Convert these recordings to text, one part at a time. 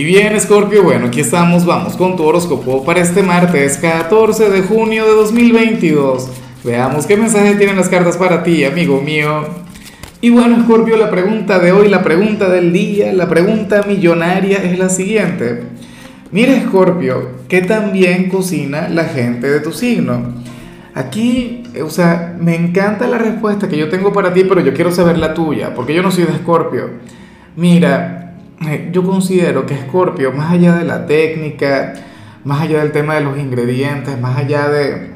Y bien, Scorpio, bueno, aquí estamos, vamos con tu horóscopo para este martes 14 de junio de 2022. Veamos qué mensaje tienen las cartas para ti, amigo mío. Y bueno, Scorpio, la pregunta de hoy, la pregunta del día, la pregunta millonaria es la siguiente. Mira, Scorpio, ¿qué tan bien cocina la gente de tu signo? Aquí, o sea, me encanta la respuesta que yo tengo para ti, pero yo quiero saber la tuya, porque yo no soy de Scorpio. Mira, eh, yo considero que Scorpio, más allá de la técnica, más allá del tema de los ingredientes, más allá de,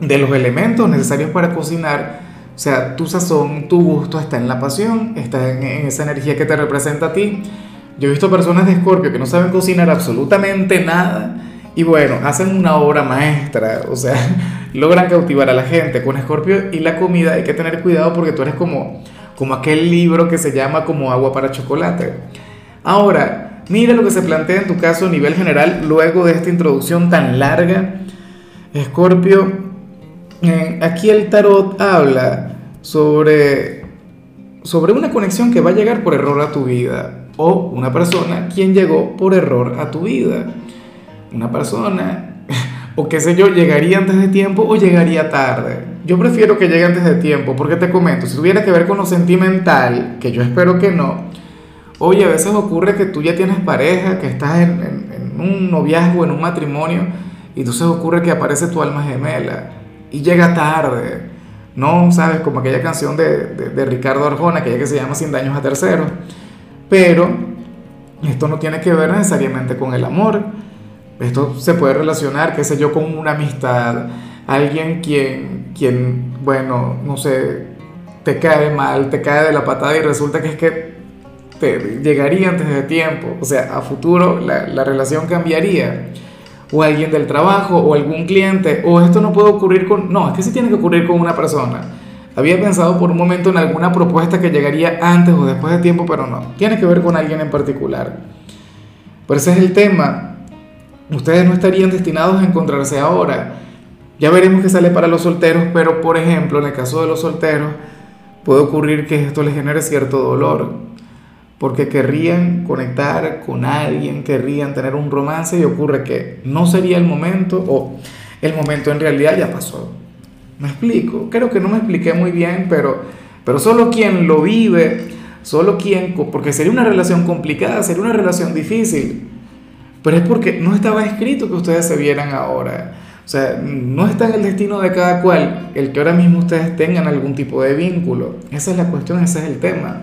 de los elementos necesarios para cocinar, o sea, tu sazón, tu gusto está en la pasión, está en, en esa energía que te representa a ti. Yo he visto personas de Scorpio que no saben cocinar absolutamente nada y bueno, hacen una obra maestra, o sea, logran cautivar a la gente con Scorpio y la comida hay que tener cuidado porque tú eres como, como aquel libro que se llama como agua para chocolate. Ahora, mira lo que se plantea en tu caso a nivel general luego de esta introducción tan larga. Escorpio, eh, aquí el tarot habla sobre, sobre una conexión que va a llegar por error a tu vida o una persona quien llegó por error a tu vida. Una persona, o qué sé yo, llegaría antes de tiempo o llegaría tarde. Yo prefiero que llegue antes de tiempo porque te comento, si tuviera que ver con lo sentimental, que yo espero que no, Oye, a veces ocurre que tú ya tienes pareja, que estás en, un noviazgo, en un matrimonio, y entonces ocurre que aparece tu alma gemela y llega tarde. No, sabes, como aquella canción de, Ricardo Arjona, aquella que se llama Sin daños a terceros. Pero esto no tiene que ver necesariamente con el amor. Esto se puede relacionar, qué sé yo, con una amistad. Alguien quien, quien, bueno, no sé, te cae mal, te cae de la patada y resulta que es que llegaría antes de tiempo, o sea, a futuro la, la relación cambiaría, o alguien del trabajo, o algún cliente, o esto no puede ocurrir con, no, es que sí tiene que ocurrir con una persona. Había pensado por un momento en alguna propuesta que llegaría antes o después de tiempo, pero no, tiene que ver con alguien en particular. Pero ese es el tema. Ustedes no estarían destinados a encontrarse ahora. Ya veremos qué sale para los solteros, pero por ejemplo, en el caso de los solteros, puede ocurrir que esto les genere cierto dolor porque querrían conectar con alguien, querrían tener un romance y ocurre que no sería el momento o el momento en realidad ya pasó. ¿Me explico? Creo que no me expliqué muy bien, pero, pero solo quien lo vive, solo quien, porque sería una relación complicada, sería una relación difícil, pero es porque no estaba escrito que ustedes se vieran ahora. O sea, no está en el destino de cada cual el que ahora mismo ustedes tengan algún tipo de vínculo. Esa es la cuestión, ese es el tema.